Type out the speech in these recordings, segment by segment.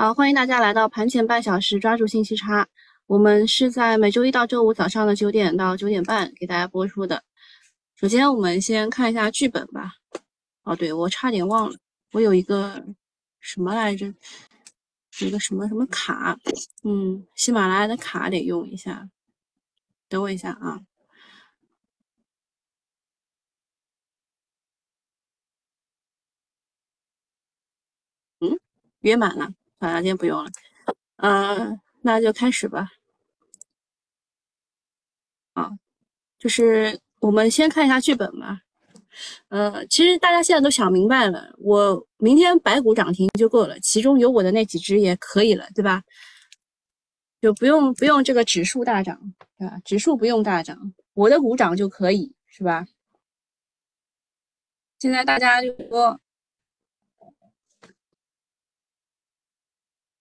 好，欢迎大家来到盘前半小时，抓住信息差。我们是在每周一到周五早上的九点到九点半给大家播出的。首先，我们先看一下剧本吧。哦，对，我差点忘了，我有一个什么来着？一个什么什么卡？嗯，喜马拉雅的卡得用一下。等我一下啊。嗯，约满了。好了，今天不用了。嗯，那就开始吧。啊，就是我们先看一下剧本吧。呃，其实大家现在都想明白了，我明天白股涨停就够了，其中有我的那几只也可以了，对吧？就不用不用这个指数大涨，对吧？指数不用大涨，我的股涨就可以，是吧？现在大家就说。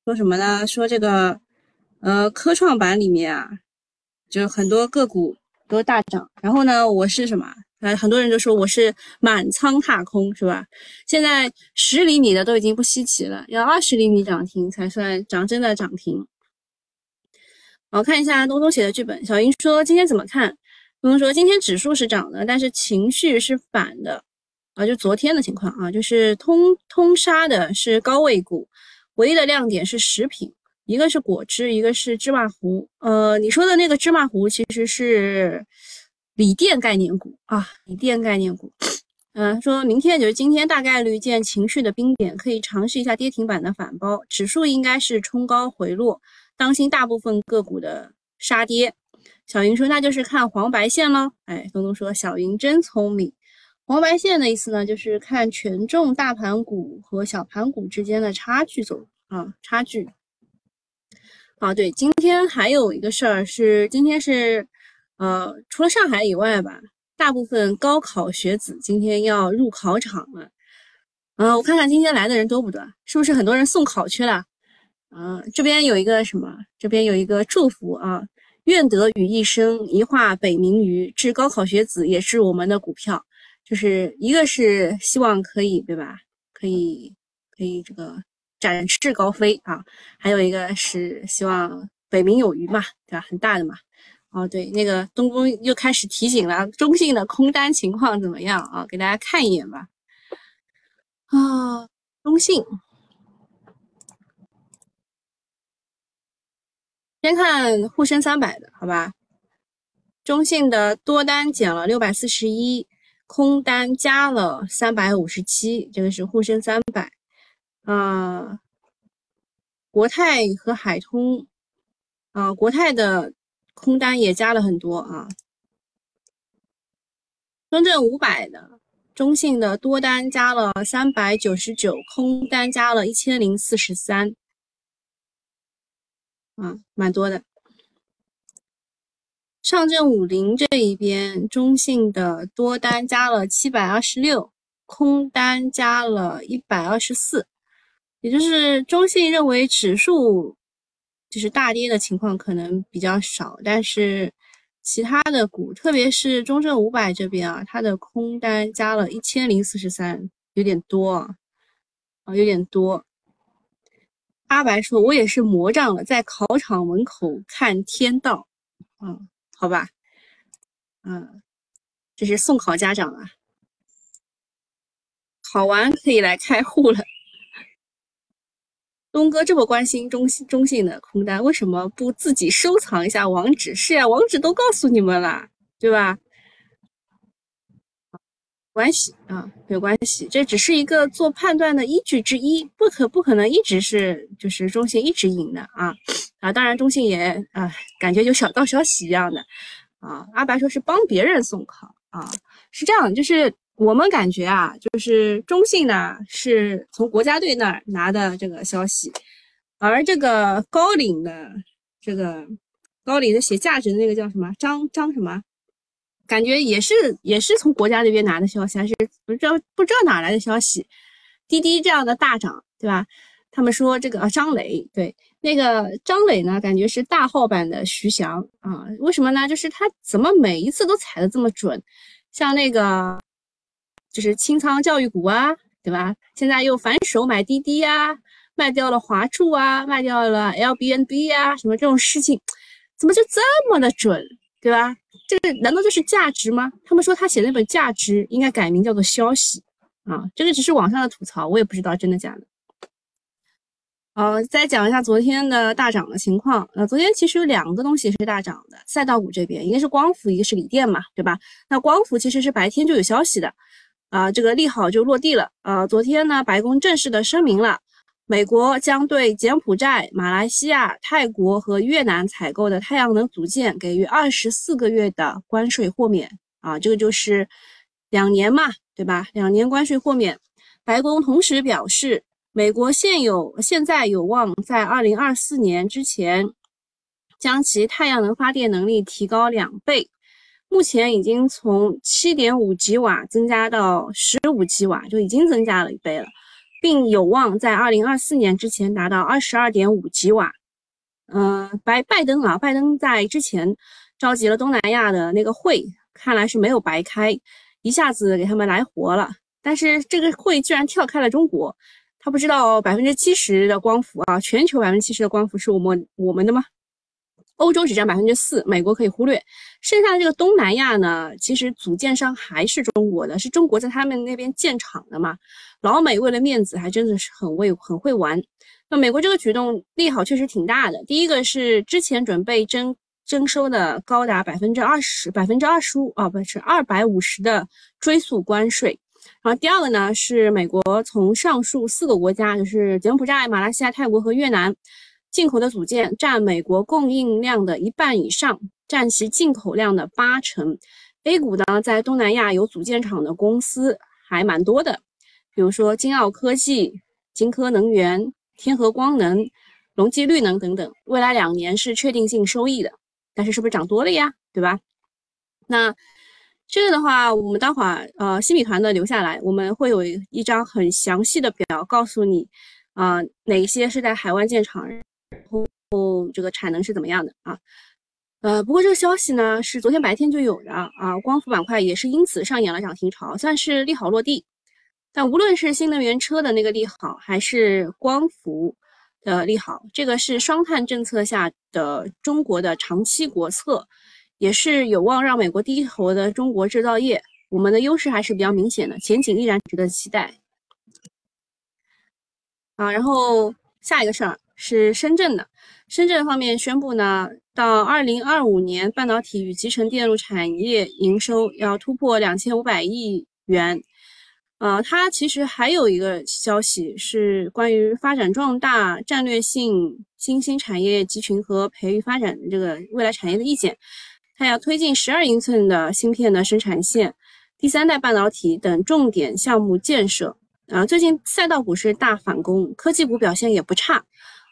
说什么呢？说这个，呃，科创板里面啊，就很多个股都大涨。然后呢，我是什么？呃，很多人都说我是满仓踏空，是吧？现在十厘米的都已经不稀奇了，要二十厘米涨停才算涨真的涨停。好，看一下东东写的剧本。小英说今天怎么看？东东说今天指数是涨的，但是情绪是反的啊，就昨天的情况啊，就是通通杀的是高位股。唯一的亮点是食品，一个是果汁，一个是芝麻糊。呃，你说的那个芝麻糊其实是锂电概念股啊，锂电概念股。嗯，说明天就是今天大概率见情绪的冰点，可以尝试一下跌停板的反包。指数应该是冲高回落，当心大部分个股的杀跌。小云说那就是看黄白线喽。哎，东东说小云真聪明。黄白线的意思呢，就是看权重大盘股和小盘股之间的差距走啊，差距。啊，对，今天还有一个事儿是，今天是，呃，除了上海以外吧，大部分高考学子今天要入考场了。啊，我看看今天来的人多不多，是不是很多人送考去了？啊，这边有一个什么？这边有一个祝福啊，愿得与一生一化北冥鱼，致高考学子也是我们的股票。就是一个是希望可以对吧？可以可以这个展翅高飞啊，还有一个是希望北冥有鱼嘛，对吧？很大的嘛。哦，对，那个东宫又开始提醒了，中信的空单情况怎么样啊？给大家看一眼吧。啊，中信，先看沪深三百的好吧？中信的多单减了六百四十一。空单加了三百五十七，这个是沪深三百，啊，国泰和海通，啊，国泰的空单也加了很多啊。中证五百的中信的多单加了三百九十九，空单加了一千零四十三，啊，蛮多的。上证五零这一边，中信的多单加了七百二十六，空单加了一百二十四，也就是中信认为指数就是大跌的情况可能比较少，但是其他的股，特别是中证五百这边啊，它的空单加了一千零四十三，有点多啊，有点多。阿白说：“我也是魔障了，在考场门口看天道。”啊。好吧，嗯，这是送考家长啊，考完可以来开户了。东哥这么关心中信中信的空单，为什么不自己收藏一下网址？是呀，网址都告诉你们了，对吧？关系啊，没有关系，这只是一个做判断的依据之一，不可不可能一直是就是中信一直赢的啊啊！当然中信也啊，感觉有小道消息一样的啊。阿白说是帮别人送考啊，是这样，就是我们感觉啊，就是中信呢是从国家队那儿拿的这个消息，而这个高领的这个高领的写价值的那个叫什么张张什么？感觉也是也是从国家那边拿的消息，还是不知道不知道哪来的消息。滴滴这样的大涨，对吧？他们说这个张磊，对那个张磊呢，感觉是大号版的徐翔啊。为什么呢？就是他怎么每一次都踩的这么准？像那个就是清仓教育股啊，对吧？现在又反手买滴滴呀，卖掉了华住啊，卖掉了 L B N B 啊，什么这种事情，怎么就这么的准，对吧？这个难道就是价值吗？他们说他写那本价值应该改名叫做消息啊，这个只是网上的吐槽，我也不知道真的假的。呃，再讲一下昨天的大涨的情况。呃，昨天其实有两个东西是大涨的，赛道股这边，一个是光伏，一个是锂电嘛，对吧？那光伏其实是白天就有消息的，啊，这个利好就落地了。呃，昨天呢，白宫正式的声明了，美国将对柬埔寨、马来西亚、泰国和越南采购的太阳能组件给予二十四个月的关税豁免，啊，这个就是两年嘛，对吧？两年关税豁免。白宫同时表示。美国现有现在有望在二零二四年之前将其太阳能发电能力提高两倍，目前已经从七点五吉瓦增加到十五吉瓦，就已经增加了一倍了，并有望在二零二四年之前达到二十二点五吉瓦。嗯，拜拜登啊，拜登在之前召集了东南亚的那个会，看来是没有白开，一下子给他们来活了。但是这个会居然跳开了中国。他不知道百分之七十的光伏啊，全球百分之七十的光伏是我们我们的吗？欧洲只占百分之四，美国可以忽略。剩下的这个东南亚呢，其实组件商还是中国的，是中国在他们那边建厂的嘛。老美为了面子，还真的是很会很会玩。那美国这个举动利好确实挺大的。第一个是之前准备征征收的高达百分之二十、百分之二十五啊，不是二百五十的追溯关税。然后第二个呢，是美国从上述四个国家，就是柬埔寨、马来西亚、泰国和越南进口的组件，占美国供应量的一半以上，占其进口量的八成。A 股呢，在东南亚有组件厂的公司还蛮多的，比如说金奥科技、金科能源、天合光能、隆基绿能等等，未来两年是确定性收益的。但是是不是涨多了呀？对吧？那。这个的话，我们待会儿呃新米团的留下来，我们会有一张很详细的表，告诉你啊哪些是在海外建厂，然后这个产能是怎么样的啊。呃，不过这个消息呢是昨天白天就有的啊，光伏板块也是因此上演了涨停潮，算是利好落地。但无论是新能源车的那个利好，还是光伏的利好，这个是双碳政策下的中国的长期国策。也是有望让美国低头的中国制造业，我们的优势还是比较明显的，前景依然值得期待。啊，然后下一个事儿是深圳的，深圳方面宣布呢，到二零二五年，半导体与集成电路产业营收要突破两千五百亿元。呃，它其实还有一个消息是关于发展壮大战略性新兴产业集群和培育发展这个未来产业的意见。它要推进十二英寸的芯片的生产线、第三代半导体等重点项目建设。啊，最近赛道股是大反攻，科技股表现也不差。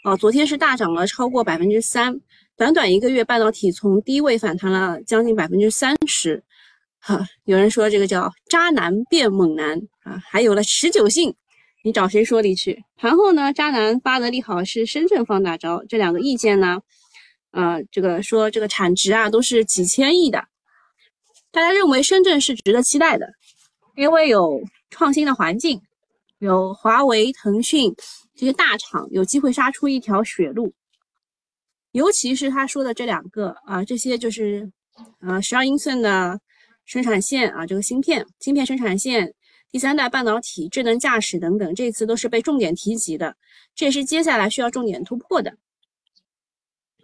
啊，昨天是大涨了超过百分之三，短短一个月，半导体从低位反弹了将近百分之三十。哈，有人说这个叫渣男变猛男啊，还有了持久性，你找谁说理去？盘后呢，渣男发的利好是深圳放大招，这两个意见呢？呃，这个说这个产值啊都是几千亿的，大家认为深圳是值得期待的，因为有创新的环境，有华为、腾讯这些大厂有机会杀出一条血路，尤其是他说的这两个啊，这些就是呃十二英寸的生产线啊，这个芯片、芯片生产线、第三代半导体、智能驾驶等等，这次都是被重点提及的，这也是接下来需要重点突破的。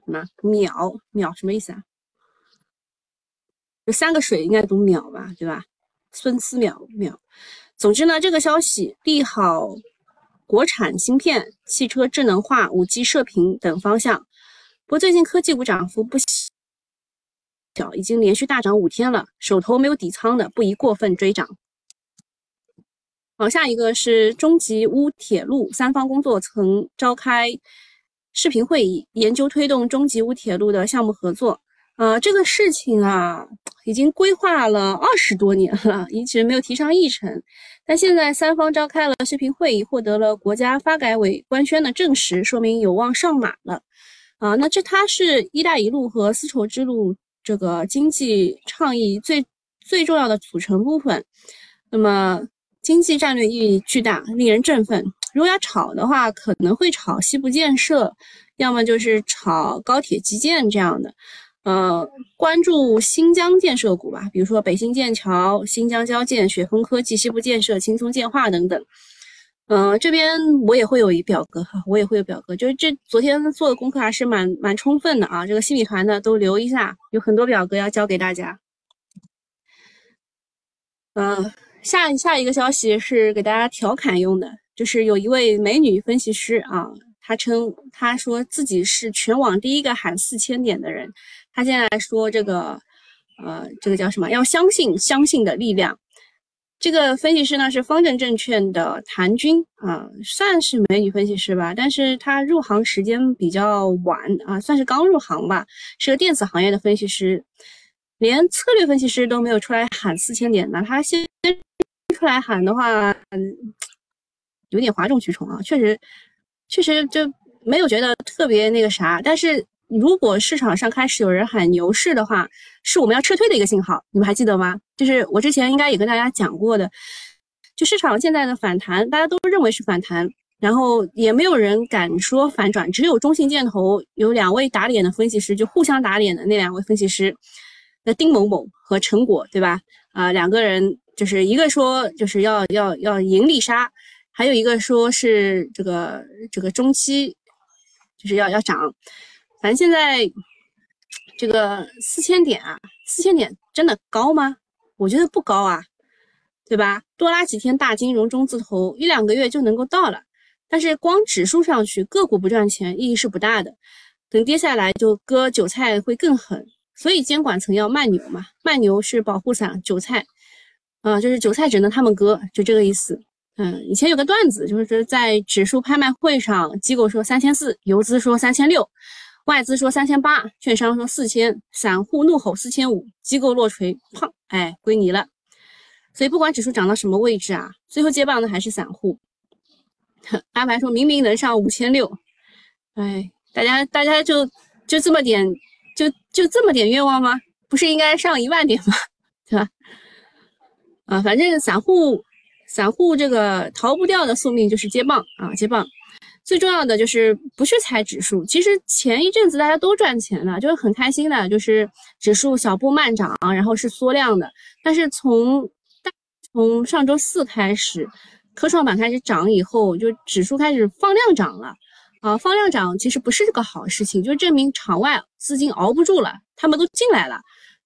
什么秒秒什么意思啊？有三个水应该读秒吧，对吧？孙思邈秒。总之呢，这个消息利好国产芯片、汽车智能化、五 G 射频等方向。不过最近科技股涨幅不小，已经连续大涨五天了，手头没有底仓的不宜过分追涨。好，下一个是中吉乌铁路三方工作层召开。视频会议研究推动中吉乌铁路的项目合作，呃，这个事情啊，已经规划了二十多年了，一直没有提上议程。但现在三方召开了视频会议，获得了国家发改委官宣的证实，说明有望上马了。啊，那这它是一带一路和丝绸之路这个经济倡议最最重要的组成部分。那么经济战略意义巨大，令人振奋。如果要炒的话，可能会炒西部建设，要么就是炒高铁基建这样的。呃，关注新疆建设股吧，比如说北新建桥、新疆交建、雪峰科技、西部建设、青松建化等等。嗯，这边我也会有一表格哈，我也会有表格，就是这昨天做的功课还是蛮蛮充分的啊。这个新米团的都留一下，有很多表格要交给大家。嗯，下下一个消息是给大家调侃用的，就是有一位美女分析师啊，她称她说自己是全网第一个喊四千点的人，他现在说这个呃，这个叫什么？要相信相信的力量。这个分析师呢是方正证券的谭军啊，算是美女分析师吧，但是她入行时间比较晚啊，算是刚入行吧，是个电子行业的分析师，连策略分析师都没有出来喊四千点呢，他先出来喊的话，有点哗众取宠啊，确实，确实就没有觉得特别那个啥，但是。如果市场上开始有人喊牛市的话，是我们要撤退的一个信号，你们还记得吗？就是我之前应该也跟大家讲过的，就市场现在的反弹，大家都认为是反弹，然后也没有人敢说反转，只有中信建投有两位打脸的分析师，就互相打脸的那两位分析师，那丁某某和陈果，对吧？啊，两个人就是一个说就是要要要盈利杀，还有一个说是这个这个中期就是要要涨。反正现在这个四千点啊，四千点真的高吗？我觉得不高啊，对吧？多拉几天大金融中字头，一两个月就能够到了。但是光指数上去，个股不赚钱，意义是不大的。等跌下来就割韭菜会更狠，所以监管层要慢牛嘛，慢牛是保护伞，韭菜啊，就是韭菜只能他们割，就这个意思。嗯，以前有个段子，就是在指数拍卖会上，机构说三千四，游资说三千六。外资说三千八，券商说四千，散户怒吼四千五，机构落锤，砰，哎，归你了。所以不管指数涨到什么位置啊，最后接棒的还是散户。阿白说明明能上五千六，哎，大家大家就就这么点，就就这么点愿望吗？不是应该上一万点吗？对吧？啊，反正散户散户这个逃不掉的宿命就是接棒啊，接棒。最重要的就是不是猜指数，其实前一阵子大家都赚钱了，就是很开心的，就是指数小步慢涨，然后是缩量的。但是从大从上周四开始，科创板开始涨以后，就指数开始放量涨了啊，放量涨其实不是个好事情，就证明场外资金熬不住了，他们都进来了。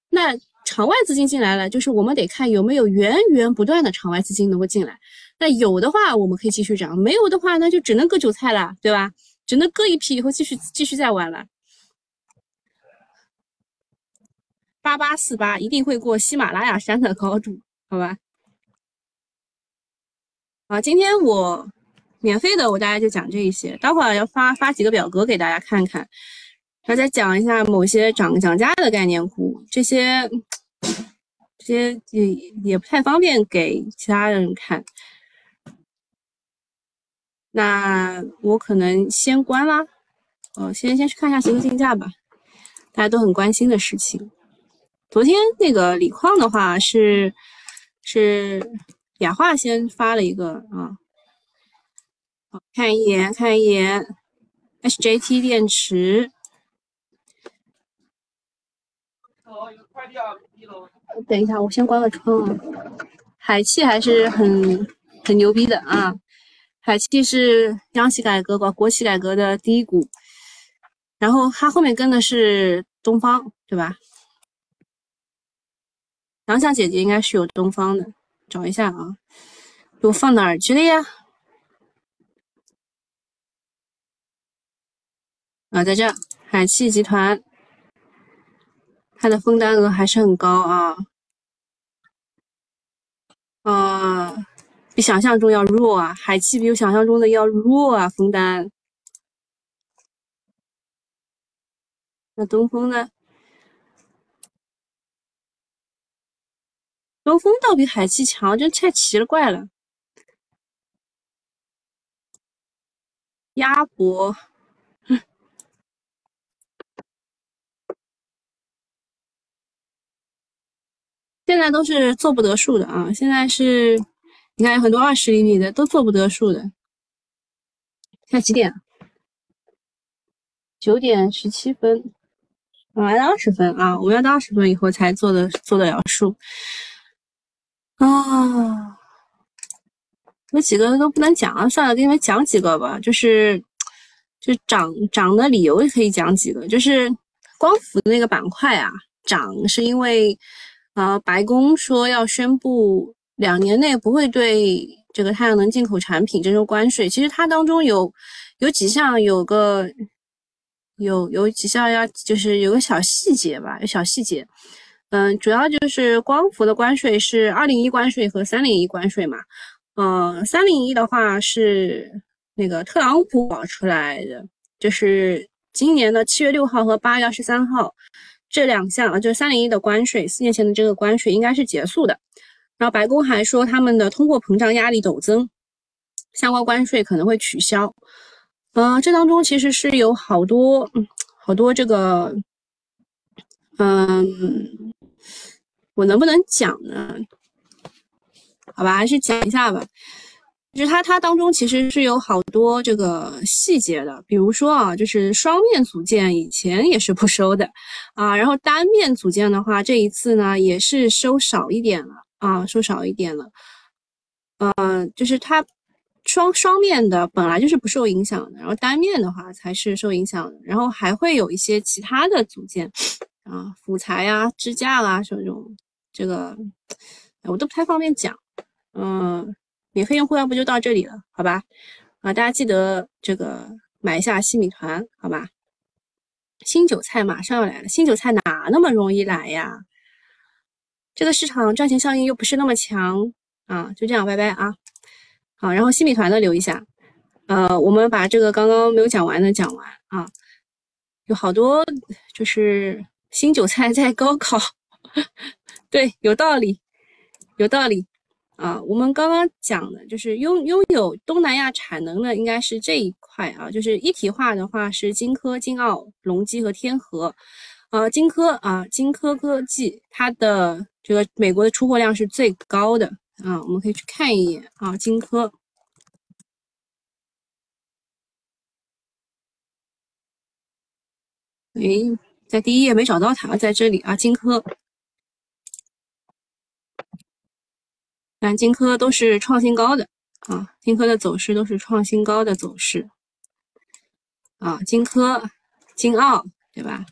那场外资金进来了，就是我们得看有没有源源不断的场外资金能够进来。那有的话，我们可以继续涨；没有的话，那就只能割韭菜了，对吧？只能割一批，以后继续继续再玩了。八八四八一定会过喜马拉雅山的高度，好吧？啊，今天我免费的，我大概就讲这一些。待会儿要发发几个表格给大家看看，大家讲一下某些涨涨价的概念股，这些这些也也不太方便给其他人看。那我可能先关啦，哦，先先去看一下新兴竞价吧，大家都很关心的事情。昨天那个锂矿的话是是雅化先发了一个啊，好看一眼看一眼，HJT 电池。等一下，我先关个窗啊。海汽还是很很牛逼的啊。海汽是央企改革、国国企改革的第一股，然后它后面跟的是东方，对吧？杨夏姐姐应该是有东方的，找一下啊，我放哪儿去了呀？啊，在这，海汽集团，它的封单额还是很高啊，啊。比想象中要弱啊，海气比我想象中的要弱啊，封单。那东风呢？东风倒比海气强，真太奇了怪了。鸭脖，现在都是做不得数的啊，现在是。你看，有很多二十厘米的都做不得数的。现在几点？九点十七分，啊，要二十分啊！我们要到二十分以后才做的做得了数啊。有几个都不能讲啊，算了，给你们讲几个吧。就是，就涨涨的理由也可以讲几个。就是光伏的那个板块啊，涨是因为，呃，白宫说要宣布两年内不会对这个太阳能进口产品征收关税。其实它当中有有几项有个有有几项要就是有个小细节吧，有小细节。嗯，主要就是光伏的关税是二零一关税和三零一关税嘛。呃，三零一的话是那个特朗普搞出来的，就是今年的七月六号和八月二十三号这两项啊，就是三零一的关税，四年前的这个关税应该是结束的。然后白宫还说他们的通货膨胀压力陡增，相关关税可能会取消。嗯，这当中其实是有好多好多这个，嗯，我能不能讲呢？好吧，还是讲一下吧。就是它它当中其实是有好多这个细节的，比如说啊，就是双面组件以前也是不收的啊，然后单面组件的话，这一次呢也是收少一点了啊，收少一点了。嗯，就是它双双面的本来就是不受影响的，然后单面的话才是受影响的，然后还会有一些其他的组件啊，辅材啊、支架啊这种，这个我都不太方便讲。嗯，免费用户要不就到这里了，好吧？啊，大家记得这个买一下西米团，好吧？新韭菜马上要来了，新韭菜哪那么容易来呀？这个市场赚钱效应又不是那么强啊，就这样，拜拜啊！好，然后西米团的留一下。呃，我们把这个刚刚没有讲完的讲完啊，有好多就是新韭菜在高考，对，有道理，有道理。啊，我们刚刚讲的就是拥拥有东南亚产能的，应该是这一块啊。就是一体化的话是金科、金奥、隆基和天合。呃，金科啊，金科科技它的这个美国的出货量是最高的啊。我们可以去看一眼啊，金科。哎，在第一页没找到它，在这里啊，金科。但金科都是创新高的啊，金科的走势都是创新高的走势啊，金科、金奥对吧？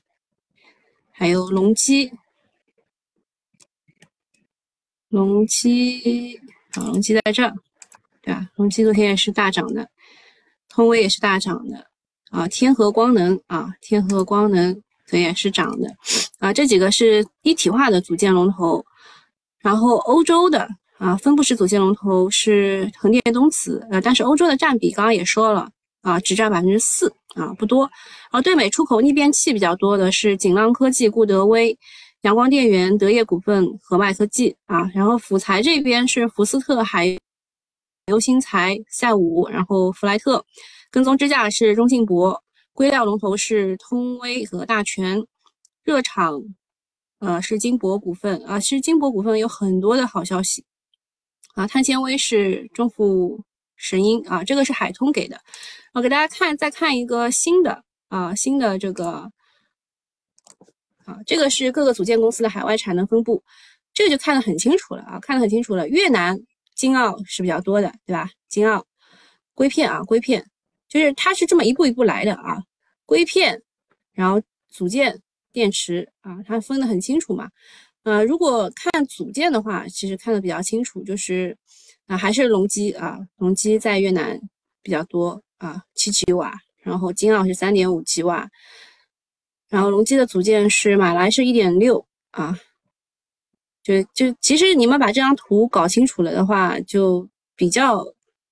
还有隆基，隆基啊，隆基在这儿对吧？隆基昨天也是大涨的，通威也是大涨的啊，天合光能啊，天合光能昨天也是涨的啊，这几个是一体化的组件龙头，然后欧洲的。啊，分布式组件龙头是横店东磁，呃，但是欧洲的占比刚刚也说了啊，只占百分之四啊，不多。然后对美出口逆变器比较多的是锦浪科技、固德威、阳光电源、德业股份、和迈科技啊。然后辅材这边是福斯特、海流新材、赛武，然后弗莱特。跟踪支架是中信博，硅料龙头是通威和大全，热场呃是金博股份啊。其实金博股份有很多的好消息。啊，碳纤维是中富神鹰啊，这个是海通给的。我给大家看，再看一个新的啊，新的这个啊，这个是各个组件公司的海外产能分布，这个就看得很清楚了啊，看得很清楚了。越南金澳是比较多的，对吧？金澳硅片啊，硅片就是它是这么一步一步来的啊，硅片，然后组件、电池啊，它分得很清楚嘛。呃，如果看组件的话，其实看的比较清楚，就是啊，还是隆基啊，隆基在越南比较多啊，七七瓦，然后金澳是三点五七瓦，然后隆基的组件是马来是一点六啊，就就其实你们把这张图搞清楚了的话，就比较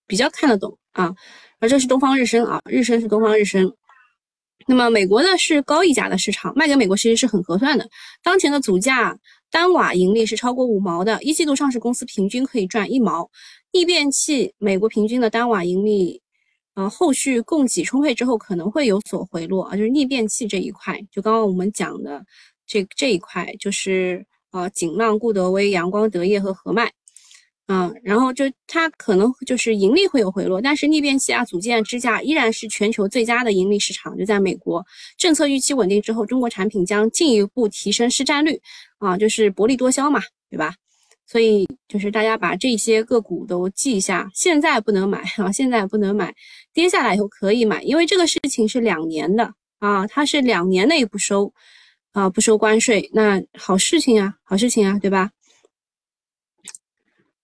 比较看得懂啊。而这是东方日升啊，日升是东方日升。那么美国呢是高溢价的市场，卖给美国其实是很合算的，当前的组价。单瓦盈利是超过五毛的，一季度上市公司平均可以赚一毛。逆变器美国平均的单瓦盈利，呃，后续供给充沛之后可能会有所回落啊，就是逆变器这一块，就刚刚我们讲的这这一块，就是呃，锦浪、固德威、阳光、德业和和迈。嗯，然后就它可能就是盈利会有回落，但是逆变器啊、组件、支架依然是全球最佳的盈利市场，就在美国。政策预期稳定之后，中国产品将进一步提升市占率，啊，就是薄利多销嘛，对吧？所以就是大家把这些个股都记一下，现在不能买啊，现在不能买，跌下来以后可以买，因为这个事情是两年的啊，它是两年内不收啊，不收关税，那好事情啊，好事情啊，对吧？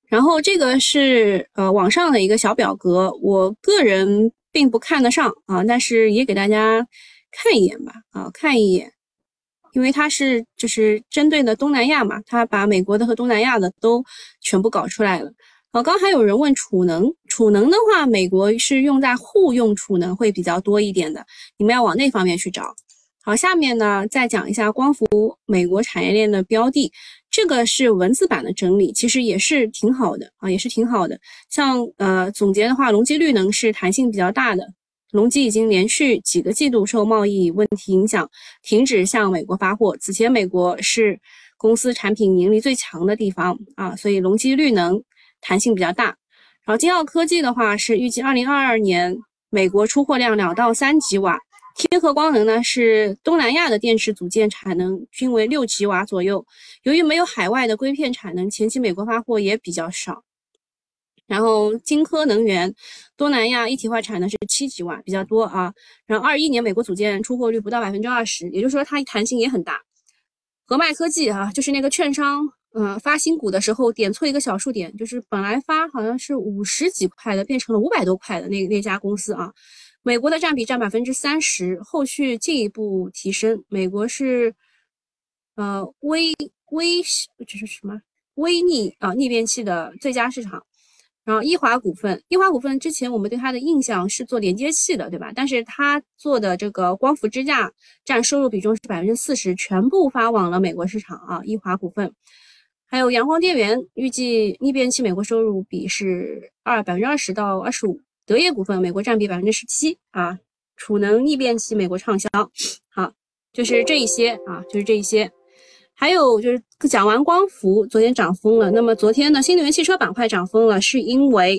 然后这个是呃网上的一个小表格，我个人并不看得上啊，但是也给大家看一眼吧啊，看一眼，因为它是就是针对的东南亚嘛，它把美国的和东南亚的都全部搞出来了。啊，刚还有人问储能，储能的话，美国是用在户用储能会比较多一点的，你们要往那方面去找。好，下面呢再讲一下光伏美国产业链的标的。这个是文字版的整理，其实也是挺好的啊，也是挺好的。像呃总结的话，隆基绿能是弹性比较大的，隆基已经连续几个季度受贸易问题影响，停止向美国发货。此前美国是公司产品盈利最强的地方啊，所以隆基绿能弹性比较大。然后金奥科技的话是预计二零二二年美国出货量两到三吉瓦。天合光能呢是东南亚的电池组件产能均为六吉瓦左右，由于没有海外的硅片产能，前期美国发货也比较少。然后金科能源东南亚一体化产能是七吉瓦，比较多啊。然后二一年美国组件出货率不到百分之二十，也就是说它弹性也很大。和脉科技啊，就是那个券商，嗯，发新股的时候点错一个小数点，就是本来发好像是五十几块的，变成了五百多块的那那家公司啊。美国的占比占百分之三十，后续进一步提升。美国是，呃，微微这是什么？微逆啊，逆变器的最佳市场。然后易华股份，易华股份之前我们对它的印象是做连接器的，对吧？但是它做的这个光伏支架占收入比重是百分之四十，全部发往了美国市场啊。易华股份，还有阳光电源，预计逆变器美国收入比是二百分之二十到二十五。德业股份，美国占比百分之十七啊，储能逆变器美国畅销，好，就是这一些啊，就是这一些，还有就是讲完光伏，昨天涨疯了。那么昨天呢，新能源汽车板块涨疯了，是因为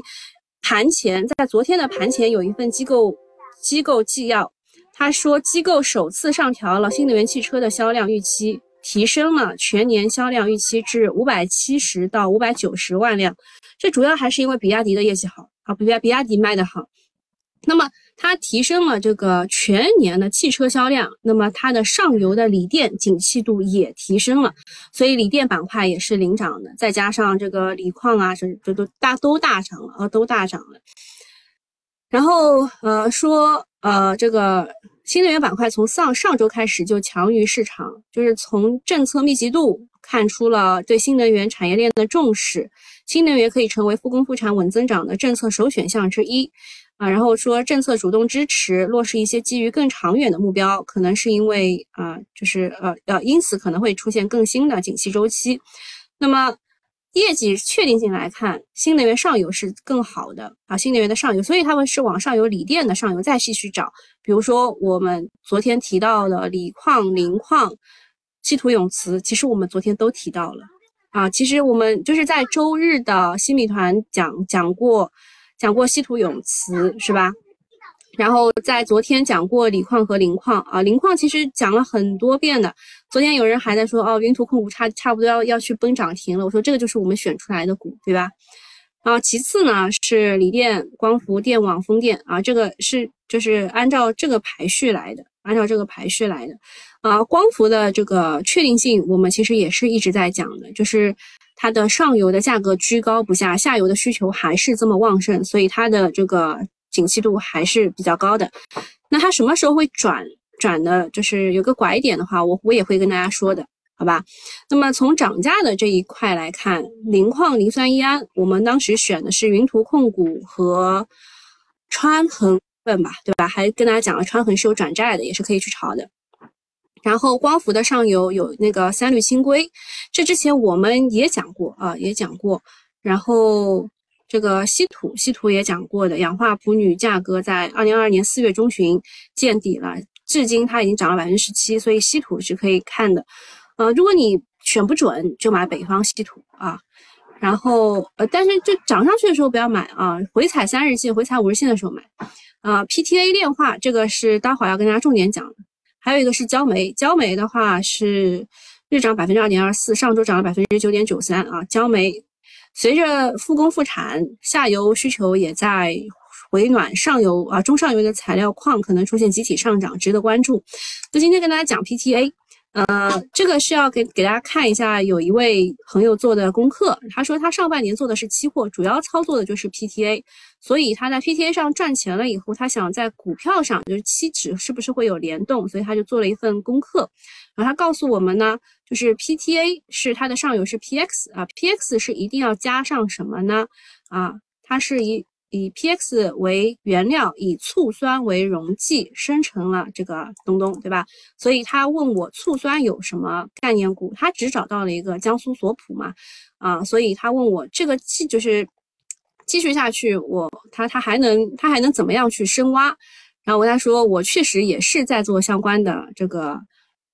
盘前在昨天的盘前有一份机构机构纪要，他说机构首次上调了新能源汽车的销量预期，提升了全年销量预期至五百七十到五百九十万辆，这主要还是因为比亚迪的业绩好。啊，比亚比亚迪卖的好，那么它提升了这个全年的汽车销量，那么它的上游的锂电景气度也提升了，所以锂电板块也是领涨的，再加上这个锂矿啊，这这都大都大涨了啊，都大涨了。然后呃说呃这个新能源板块从上上周开始就强于市场，就是从政策密集度看出了对新能源产业链的重视。新能源可以成为复工复产稳增长的政策首选项之一，啊，然后说政策主动支持落实一些基于更长远的目标，可能是因为啊，就是呃呃，因此可能会出现更新的景气周期。那么业绩确定性来看，新能源上游是更好的啊，新能源的上游，所以他们是往上游锂电的上游再继续找，比如说我们昨天提到的锂矿、磷矿、稀土永磁，其实我们昨天都提到了。啊，其实我们就是在周日的新米团讲讲过，讲过稀土永磁是吧？然后在昨天讲过锂矿和磷矿啊，磷矿其实讲了很多遍的。昨天有人还在说哦，云图控股差差不多要要去崩涨停了。我说这个就是我们选出来的股，对吧？然后其次呢是锂电、光伏、电网、风电啊，这个是就是按照这个排序来的，按照这个排序来的。啊，光伏的这个确定性，我们其实也是一直在讲的，就是它的上游的价格居高不下，下游的需求还是这么旺盛，所以它的这个景气度还是比较高的。那它什么时候会转转的？就是有个拐点的话，我我也会跟大家说的，好吧？那么从涨价的这一块来看，磷矿磷酸一铵，我们当时选的是云图控股和川恒问吧，对吧？还跟大家讲了，川恒是有转债的，也是可以去炒的。然后光伏的上游有那个三氯氢硅，这之前我们也讲过啊，也讲过。然后这个稀土，稀土也讲过的，氧化钴铝价格在二零二二年四月中旬见底了，至今它已经涨了百分之十七，所以稀土是可以看的。呃，如果你选不准，就买北方稀土啊。然后呃，但是就涨上去的时候不要买啊，回踩三日线、回踩五日线的时候买。啊，PTA 炼化这个是待会儿要跟大家重点讲的。还有一个是焦煤，焦煤的话是日涨百分之二点二四，上周涨了百分之九点九三啊。焦煤随着复工复产，下游需求也在回暖，上游啊中上游的材料矿可能出现集体上涨，值得关注。那今天跟大家讲 PTA。呃，这个是要给给大家看一下，有一位朋友做的功课。他说他上半年做的是期货，主要操作的就是 PTA，所以他在 PTA 上赚钱了以后，他想在股票上，就是期指是不是会有联动，所以他就做了一份功课。然后他告诉我们呢，就是 PTA 是它的上游是 PX 啊，PX 是一定要加上什么呢？啊，它是一。以 PX 为原料，以醋酸为溶剂，生成了这个东东，对吧？所以他问我醋酸有什么概念股，他只找到了一个江苏索普嘛，啊，所以他问我这个继就是继续下去，我他他还能他还能怎么样去深挖？然后我跟他说，我确实也是在做相关的这个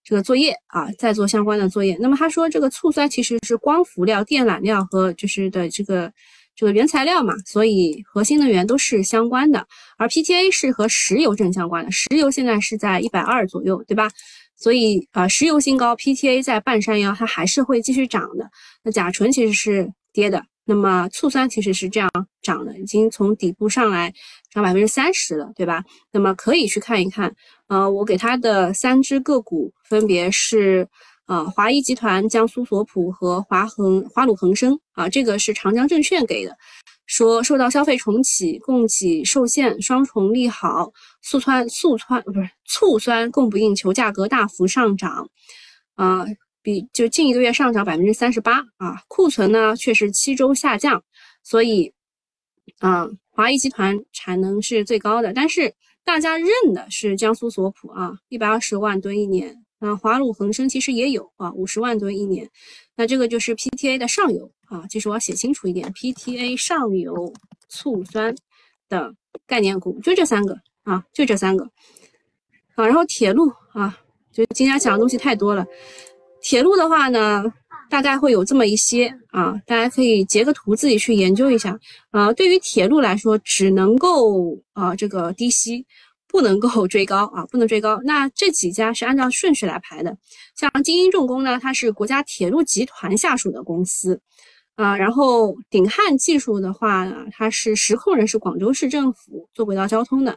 这个作业啊，在做相关的作业。那么他说这个醋酸其实是光伏料、电缆料和就是的这个。这个原材料嘛，所以和新能源都是相关的，而 PTA 是和石油正相关的，石油现在是在一百二左右，对吧？所以啊，石油新高，PTA 在半山腰，它还是会继续涨的。那甲醇其实是跌的，那么醋酸其实是这样涨的，已经从底部上来涨百分之三十了，对吧？那么可以去看一看，呃，我给它的三只个股分别是。啊，华谊集团、江苏索普和华恒、华鲁恒生啊，这个是长江证券给的，说受到消费重启、供给受限双重利好，醋酸、醋酸不是醋酸供不应求，价格大幅上涨，啊，比就近一个月上涨百分之三十八啊，库存呢却是七周下降，所以，啊，华谊集团产能是最高的，但是大家认的是江苏索普啊，一百二十万吨一年。啊，华鲁恒生其实也有啊，五十万吨一年。那这个就是 PTA 的上游啊，其实我要写清楚一点，PTA 上游醋酸的概念股就这三个啊，就这三个。啊，然后铁路啊，就今天讲的东西太多了。铁路的话呢，大概会有这么一些啊，大家可以截个图自己去研究一下。啊，对于铁路来说，只能够啊这个低吸。不能够追高啊，不能追高。那这几家是按照顺序来排的，像精英重工呢，它是国家铁路集团下属的公司啊。然后鼎汉技术的话呢，它是实控人是广州市政府做轨道交通的。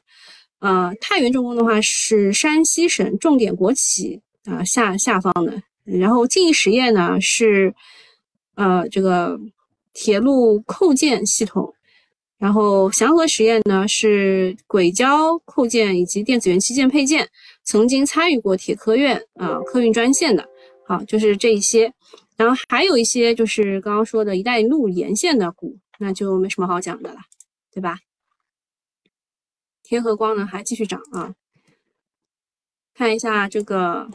呃，太原重工的话是山西省重点国企啊下下方的。然后晋益实业呢是呃这个铁路扣件系统。然后祥和实验呢是轨交扣件以及电子元器件配件，曾经参与过铁科院啊客运专线的，好就是这一些，然后还有一些就是刚刚说的一带一路沿线的股，那就没什么好讲的了，对吧？天和光呢还继续涨啊，看一下这个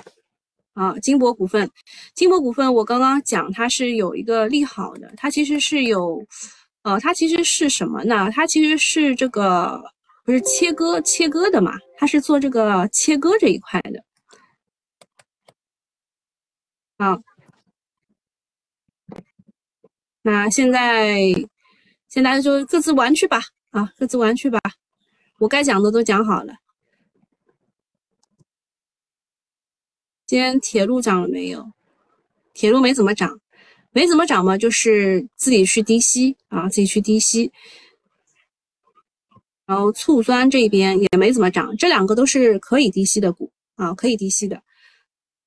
啊金博股份，金博股份我刚刚讲它是有一个利好的，它其实是有。呃，它其实是什么呢？它其实是这个不是切割切割的嘛？它是做这个切割这一块的。啊，那现在现在就各自玩去吧，啊，各自玩去吧。我该讲的都讲好了。今天铁路涨了没有？铁路没怎么涨。没怎么涨嘛，就是自己去低吸啊，自己去低吸。然后醋酸这边也没怎么涨，这两个都是可以低吸的股啊，可以低吸的，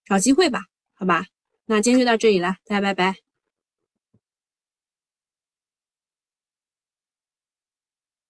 找机会吧，好吧。那今天就到这里了，大家拜拜。